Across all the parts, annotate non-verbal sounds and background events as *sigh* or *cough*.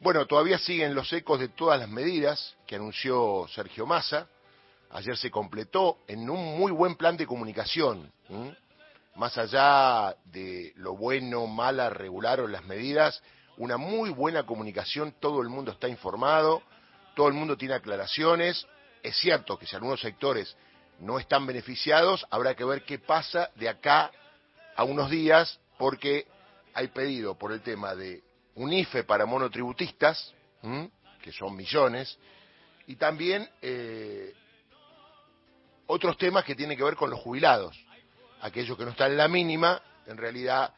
Bueno, todavía siguen los ecos de todas las medidas que anunció Sergio Massa. Ayer se completó en un muy buen plan de comunicación. Más allá de lo bueno, mala, regular o las medidas, una muy buena comunicación, todo el mundo está informado, todo el mundo tiene aclaraciones. Es cierto que si algunos sectores no están beneficiados, habrá que ver qué pasa de acá a unos días, porque hay pedido por el tema de un IFE para monotributistas, que son millones, y también eh, otros temas que tienen que ver con los jubilados, aquellos que no están en la mínima, en realidad,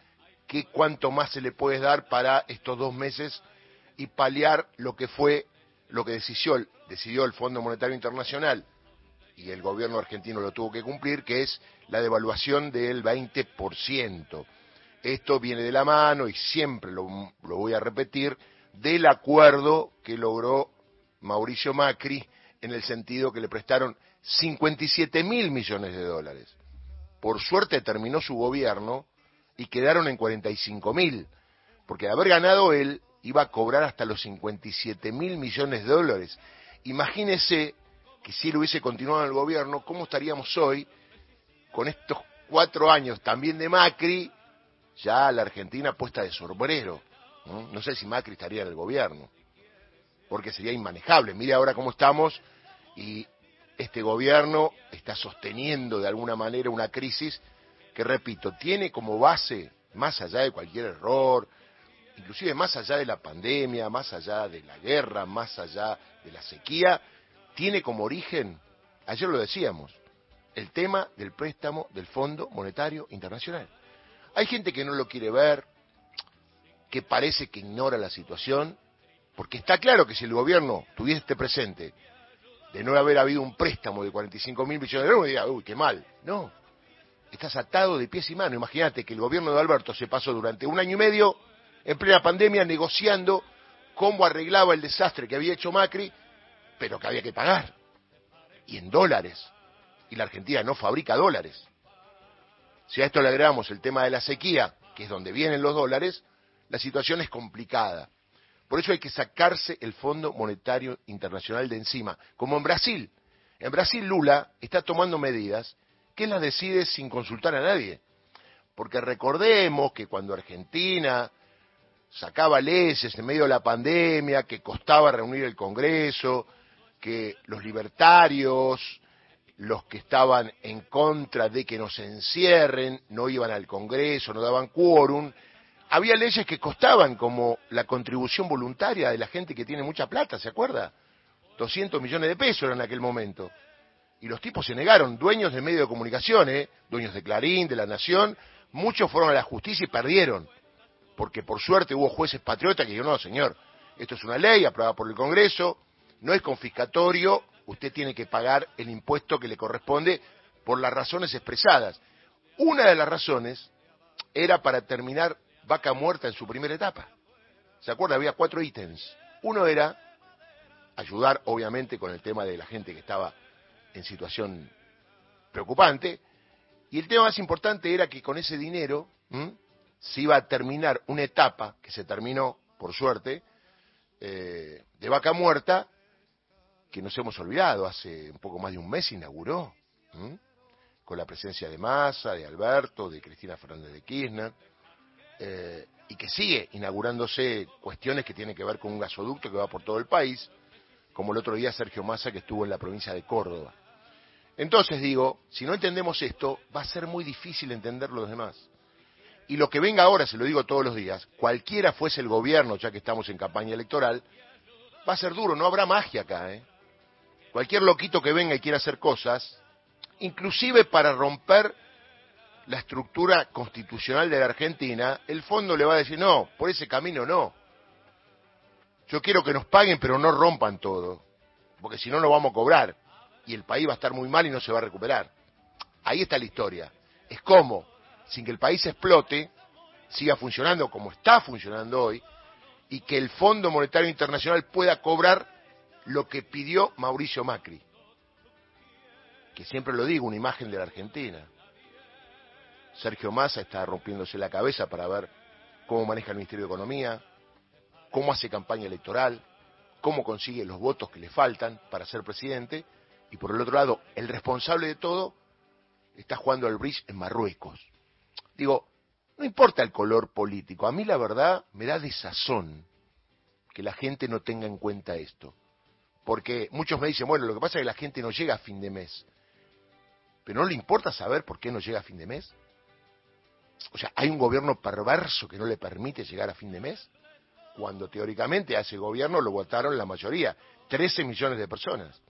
¿qué cuánto más se le puede dar para estos dos meses y paliar lo que fue, lo que decidió, decidió el Fondo Monetario Internacional y el gobierno argentino lo tuvo que cumplir, que es la devaluación del 20%. Esto viene de la mano, y siempre lo, voy a repetir, del acuerdo que logró Mauricio Macri en el sentido que le prestaron 57 mil millones de dólares. Por suerte terminó su gobierno y quedaron en 45 mil, porque de haber ganado él iba a cobrar hasta los 57 mil millones de dólares. Imagínese que si él hubiese continuado en el gobierno, ¿cómo estaríamos hoy con estos cuatro años también de Macri ya la Argentina puesta de sombrero. ¿no? sé si Macri estaría en el gobierno, porque sería inmanejable. Mire ahora cómo estamos y este gobierno está sosteniendo de alguna manera una crisis que, repito, tiene como base, más allá de cualquier error, inclusive más allá de la pandemia, más allá de la guerra, más allá de la sequía, tiene como origen, ayer lo decíamos, el tema del préstamo del Fondo Monetario Internacional. Hay gente que no lo quiere ver, que parece que ignora la situación, porque está claro que si el gobierno tuviese este presente de no haber habido un préstamo de 45 mil millones de euros, diría, uy, qué mal. No, estás atado de pies y manos. Imagínate que el gobierno de Alberto se pasó durante un año y medio en plena pandemia negociando cómo arreglaba el desastre que había hecho Macri, pero que había que pagar. Y en dólares. Y la Argentina no fabrica dólares. Si a esto le agregamos el tema de la sequía, que es donde vienen los dólares, la situación es complicada. Por eso hay que sacarse el Fondo Monetario Internacional de encima, como en Brasil. En Brasil Lula está tomando medidas que las decide sin consultar a nadie. Porque recordemos que cuando Argentina sacaba leyes en medio de la pandemia, que costaba reunir el Congreso, que los libertarios, los que estaban en contra de que nos encierren, no iban al Congreso, no daban quórum. Había leyes que costaban, como la contribución voluntaria de la gente que tiene mucha plata, ¿se acuerda? 200 millones de pesos en aquel momento. Y los tipos se negaron, dueños de medios de comunicación, ¿eh? dueños de Clarín, de La Nación, muchos fueron a la justicia y perdieron. Porque por suerte hubo jueces patriotas que dijeron, no, señor, esto es una ley aprobada por el Congreso, no es confiscatorio, usted tiene que pagar el impuesto que le corresponde por las razones expresadas. Una de las razones era para terminar vaca muerta en su primera etapa. ¿Se acuerda? Había cuatro ítems. Uno era ayudar, obviamente, con el tema de la gente que estaba en situación preocupante. Y el tema más importante era que con ese dinero se iba a terminar una etapa, que se terminó, por suerte, eh, de vaca muerta, que nos hemos olvidado, hace un poco más de un mes inauguró, con la presencia de Massa, de Alberto, de Cristina Fernández de Kirchner, eh, y que sigue inaugurándose cuestiones que tienen que ver con un gasoducto que va por todo el país, como el otro día Sergio Massa que estuvo en la provincia de Córdoba. Entonces digo, si no entendemos esto, va a ser muy difícil entender los demás. Y lo que venga ahora, se lo digo todos los días, cualquiera fuese el gobierno, ya que estamos en campaña electoral, va a ser duro, no habrá magia acá, ¿eh? Cualquier loquito que venga y quiera hacer cosas, inclusive para romper la estructura constitucional de la Argentina, el fondo le va a decir, no, por ese camino no. Yo quiero que nos paguen, pero no rompan todo, porque si no, no vamos a cobrar y el país va a estar muy mal y no se va a recuperar. Ahí está la historia. Es como, sin que el país explote, siga funcionando como está funcionando hoy, y que el Fondo Monetario Internacional pueda cobrar lo que pidió Mauricio Macri, que siempre lo digo, una imagen de la Argentina. Sergio Massa está rompiéndose la cabeza para ver cómo maneja el Ministerio de Economía. cómo hace campaña electoral, cómo consigue los votos que le faltan para ser presidente, y por el otro lado, el responsable de todo está jugando al bridge en Marruecos. Digo, no importa el color político, a mí la verdad me da desazón que la gente no tenga en cuenta esto. Porque muchos me dicen, bueno, lo que pasa es que la gente no llega a fin de mes. Pero no le importa saber por qué no llega a fin de mes. O sea, hay un gobierno perverso que no le permite llegar a fin de mes, cuando teóricamente a ese gobierno lo votaron la mayoría, 13 millones de personas.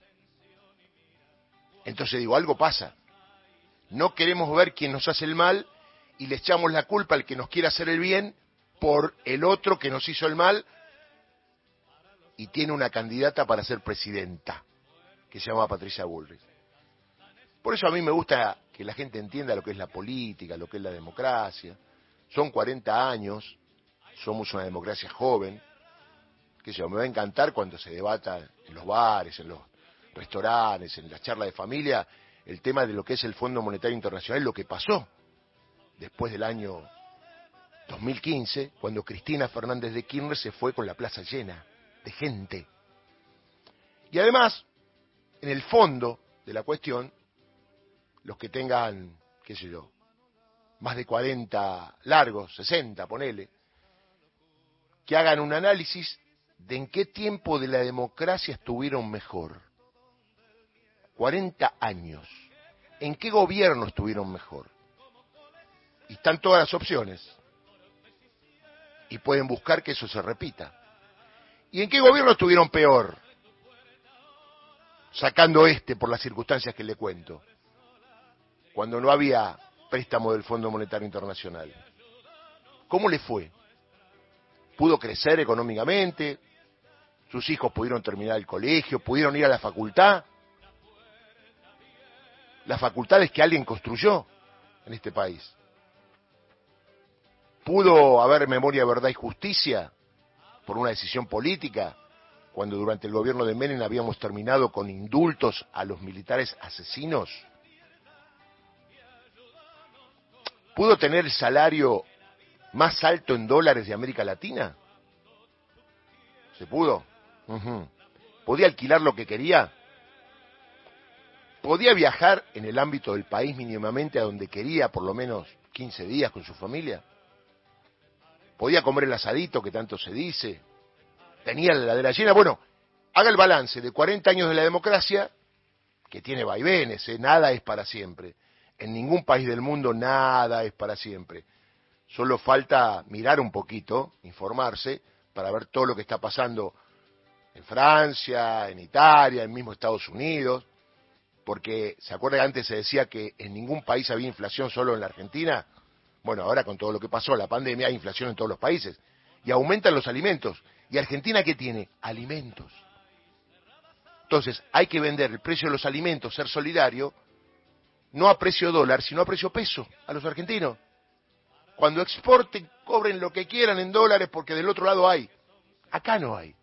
Entonces digo, algo pasa. No queremos ver quién nos hace el mal y le echamos la culpa al que nos quiere hacer el bien por el otro que nos hizo el mal y tiene una candidata para ser presidenta, que se llama Patricia Bullrich. Por eso a mí me gusta que la gente entienda lo que es la política, lo que es la democracia. Son 40 años, somos una democracia joven, que se me va a encantar cuando se debata en los bares, en los restaurantes, en las charlas de familia, el tema de lo que es el Fondo Monetario Internacional, lo que pasó después del año 2015, cuando Cristina Fernández de Kirchner se fue con la plaza llena de gente. Y además, en el fondo de la cuestión, los que tengan, qué sé yo, más de 40 largos, 60, ponele, que hagan un análisis de en qué tiempo de la democracia estuvieron mejor. 40 años. ¿En qué gobierno estuvieron mejor? Y están todas las opciones. Y pueden buscar que eso se repita. ¿Y en qué gobierno estuvieron peor? Sacando este por las circunstancias que le cuento cuando no había préstamo del Fondo Monetario Internacional. ¿Cómo le fue? ¿Pudo crecer económicamente? ¿Sus hijos pudieron terminar el colegio? ¿Pudieron ir a la facultad? Las facultades que alguien construyó en este país. ¿Pudo haber memoria, verdad y justicia por una decisión política cuando durante el gobierno de Menem habíamos terminado con indultos a los militares asesinos? ¿Pudo tener el salario más alto en dólares de América Latina? ¿Se pudo? ¿Podía alquilar lo que quería? ¿Podía viajar en el ámbito del país mínimamente a donde quería por lo menos 15 días con su familia? ¿Podía comer el asadito que tanto se dice? ¿Tenía la heladera llena? Bueno, haga el balance de 40 años de la democracia, que tiene vaivenes, ¿eh? nada es para siempre en ningún país del mundo nada es para siempre. Solo falta mirar un poquito, informarse, para ver todo lo que está pasando en Francia, en Italia, en mismo Estados Unidos, porque se acuerda que antes se decía que en ningún país había inflación, solo en la Argentina. Bueno, ahora con todo lo que pasó, la pandemia, hay inflación en todos los países. Y aumentan los alimentos. ¿Y Argentina qué tiene? Alimentos. Entonces, hay que vender el precio de los alimentos, ser solidario, no a precio dólar, sino a precio peso a los argentinos. Cuando exporten, cobren lo que quieran en dólares porque del otro lado hay. Acá no hay.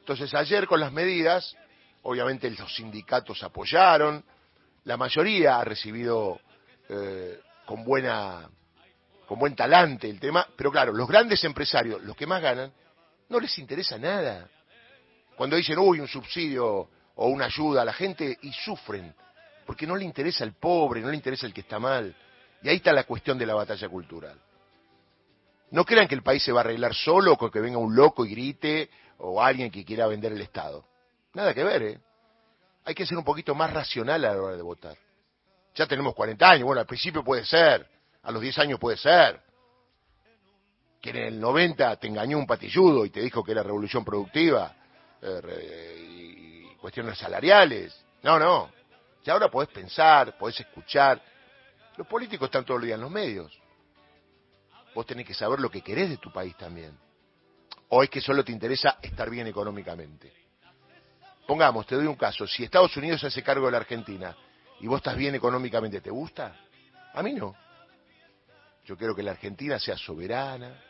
Entonces ayer con las medidas, obviamente los sindicatos apoyaron, la mayoría ha recibido eh, con buena con buen talante el tema, pero claro, los grandes empresarios, los que más ganan, no les interesa nada. Cuando dicen, uy, un subsidio o una ayuda a la gente y sufren porque no le interesa el pobre, no le interesa el que está mal. Y ahí está la cuestión de la batalla cultural. No crean que el país se va a arreglar solo con que venga un loco y grite o alguien que quiera vender el Estado. Nada que ver, ¿eh? Hay que ser un poquito más racional a la hora de votar. Ya tenemos 40 años, bueno, al principio puede ser, a los 10 años puede ser. Que en el 90 te engañó un patilludo y te dijo que era revolución productiva eh, y cuestiones salariales. No, no. Y ahora podés pensar, podés escuchar. Los políticos están todo el día en los medios. Vos tenés que saber lo que querés de tu país también. O es que solo te interesa estar bien económicamente. Pongamos, te doy un caso. Si Estados Unidos se hace cargo de la Argentina y vos estás bien económicamente, ¿te gusta? A mí no. Yo quiero que la Argentina sea soberana,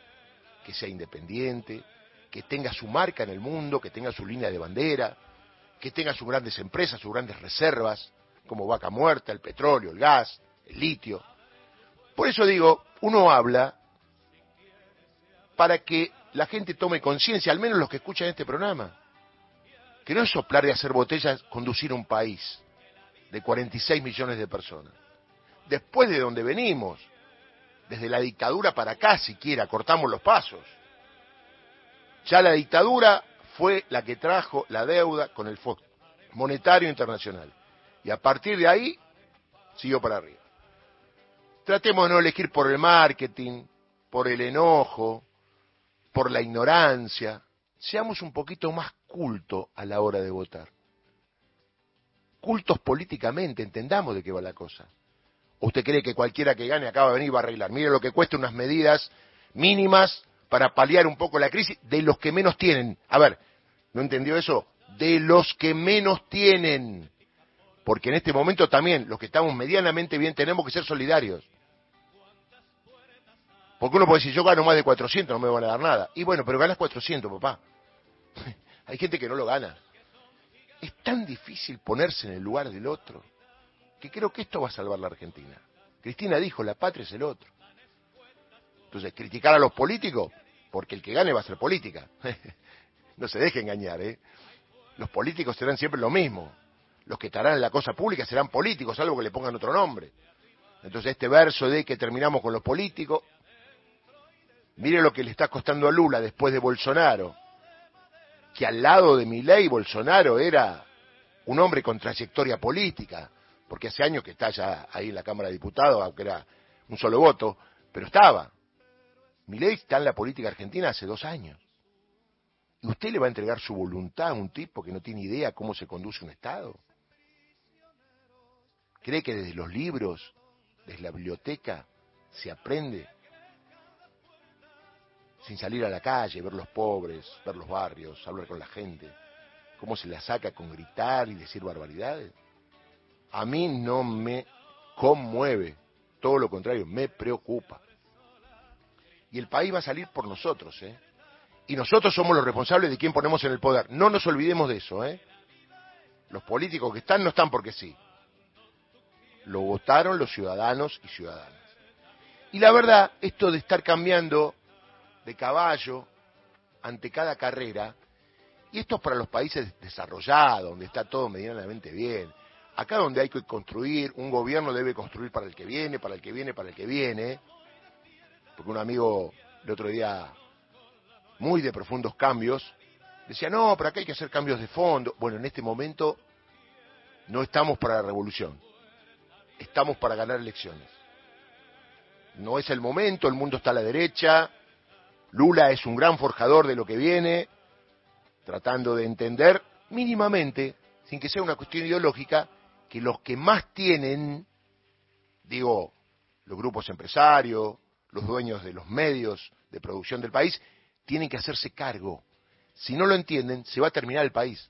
que sea independiente, que tenga su marca en el mundo, que tenga su línea de bandera, que tenga sus grandes empresas, sus grandes reservas, como vaca muerta, el petróleo, el gas, el litio. Por eso digo, uno habla para que la gente tome conciencia, al menos los que escuchan este programa, que no es soplar y hacer botellas conducir un país de 46 millones de personas. Después de donde venimos, desde la dictadura para acá siquiera, cortamos los pasos. Ya la dictadura fue la que trajo la deuda con el Fondo Monetario Internacional. Y a partir de ahí, siguió para arriba. Tratemos de no elegir por el marketing, por el enojo, por la ignorancia. Seamos un poquito más cultos a la hora de votar. Cultos políticamente, entendamos de qué va la cosa. ¿O usted cree que cualquiera que gane acaba de venir va a arreglar? Mire lo que cuesta unas medidas mínimas para paliar un poco la crisis de los que menos tienen. A ver, ¿no entendió eso? De los que menos tienen. Porque en este momento también los que estamos medianamente bien tenemos que ser solidarios. Porque uno puede decir, yo gano más de 400, no me van a dar nada. Y bueno, pero ganas 400, papá. *laughs* Hay gente que no lo gana. Es tan difícil ponerse en el lugar del otro que creo que esto va a salvar la Argentina. Cristina dijo, la patria es el otro. Entonces, criticar a los políticos, porque el que gane va a ser política. *laughs* no se deje engañar, ¿eh? Los políticos serán siempre lo mismo. Los que estarán en la cosa pública serán políticos, salvo que le pongan otro nombre. Entonces, este verso de que terminamos con los políticos, Mire lo que le está costando a Lula después de Bolsonaro, que al lado de Milei Bolsonaro era un hombre con trayectoria política, porque hace años que está ya ahí en la Cámara de Diputados, aunque era un solo voto, pero estaba. Milei está en la política argentina hace dos años. ¿Y usted le va a entregar su voluntad a un tipo que no tiene idea cómo se conduce un Estado? ¿Cree que desde los libros, desde la biblioteca, se aprende sin salir a la calle, ver los pobres, ver los barrios, hablar con la gente, cómo se la saca con gritar y decir barbaridades. A mí no me conmueve, todo lo contrario, me preocupa. Y el país va a salir por nosotros, ¿eh? Y nosotros somos los responsables de quién ponemos en el poder. No nos olvidemos de eso, ¿eh? Los políticos que están no están porque sí. Lo votaron los ciudadanos y ciudadanas. Y la verdad, esto de estar cambiando de caballo ante cada carrera, y esto es para los países desarrollados, donde está todo medianamente bien. Acá donde hay que construir, un gobierno debe construir para el que viene, para el que viene, para el que viene. Porque un amigo el otro día, muy de profundos cambios, decía, no, pero acá hay que hacer cambios de fondo. Bueno, en este momento no estamos para la revolución, estamos para ganar elecciones. No es el momento, el mundo está a la derecha, Lula es un gran forjador de lo que viene, tratando de entender mínimamente, sin que sea una cuestión ideológica, que los que más tienen, digo, los grupos empresarios, los dueños de los medios de producción del país, tienen que hacerse cargo. Si no lo entienden, se va a terminar el país.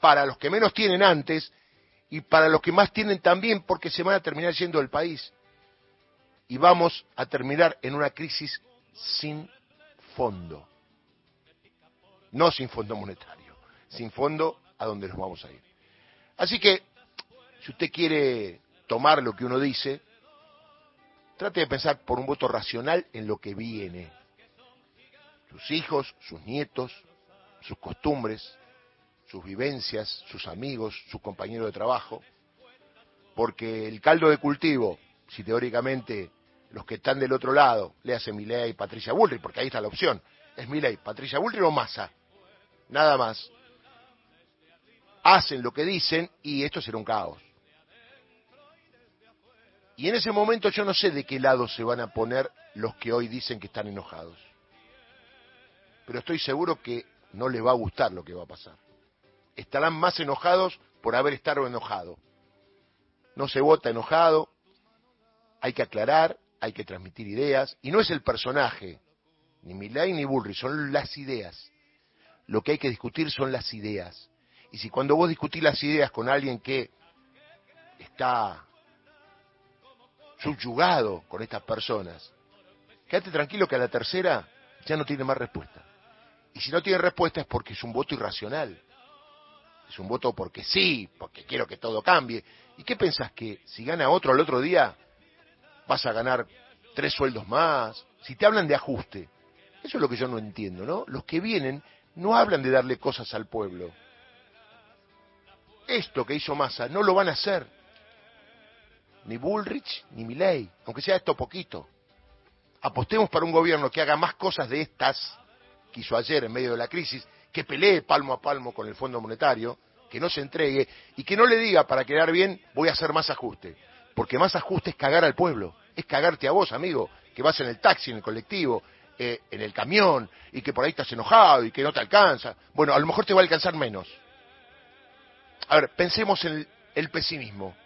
Para los que menos tienen antes y para los que más tienen también, porque se van a terminar siendo el país. Y vamos a terminar en una crisis sin fondo. No sin fondo monetario, sin fondo a donde nos vamos a ir. Así que, si usted quiere tomar lo que uno dice, trate de pensar por un voto racional en lo que viene. Sus hijos, sus nietos, sus costumbres, sus vivencias, sus amigos, sus compañeros de trabajo. Porque el caldo de cultivo, si teóricamente los que están del otro lado, le hace y Patricia Bullrich, porque ahí está la opción. Es Milei, Patricia Bullrich o Massa. Nada más. Hacen lo que dicen y esto será un caos. Y en ese momento yo no sé de qué lado se van a poner los que hoy dicen que están enojados. Pero estoy seguro que no les va a gustar lo que va a pasar. Estarán más enojados por haber estado enojado. No se vota enojado, hay que aclarar, hay que transmitir ideas, y no es el personaje, ni Milay ni Bullrich, son las ideas. Lo que hay que discutir son las ideas. Y si cuando vos discutís las ideas con alguien que está subyugado con estas personas, quédate tranquilo que a la tercera ya no tiene más respuesta. Y si no tiene respuesta es porque es un voto irracional. Es un voto porque sí, porque quiero que todo cambie. ¿Y qué pensás que si gana otro al otro día vas a ganar tres sueldos más. Si te hablan de ajuste, Eso es lo que yo no entiendo, ¿no? Los que vienen no hablan de darle cosas al pueblo. Esto que hizo Massa no lo van a hacer. Ni Bullrich ni Milley, aunque sea esto poquito. Apostemos para un gobierno que haga más cosas de estas que hizo ayer en medio de la crisis, que pelee palmo a palmo con el Fondo Monetario, que no se entregue y que no le diga para quedar bien voy a hacer más ajuste. Porque más ajuste es cagar al pueblo, es cagarte a vos, amigo, que vas en el taxi, en el colectivo, eh, en el camión y que por ahí estás enojado y que no te alcanza. Bueno, a lo mejor te va a alcanzar menos. A ver, pensemos en el, pesimismo.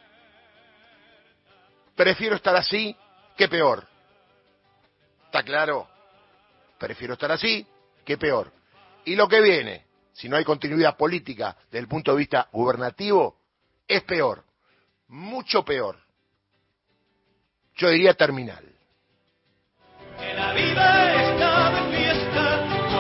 Prefiero estar así que peor. ¿Está claro? Prefiero estar así que peor. Y lo que viene, si no hay continuidad política desde el punto de vista gubernativo, es peor. Mucho peor. Yo diría terminal.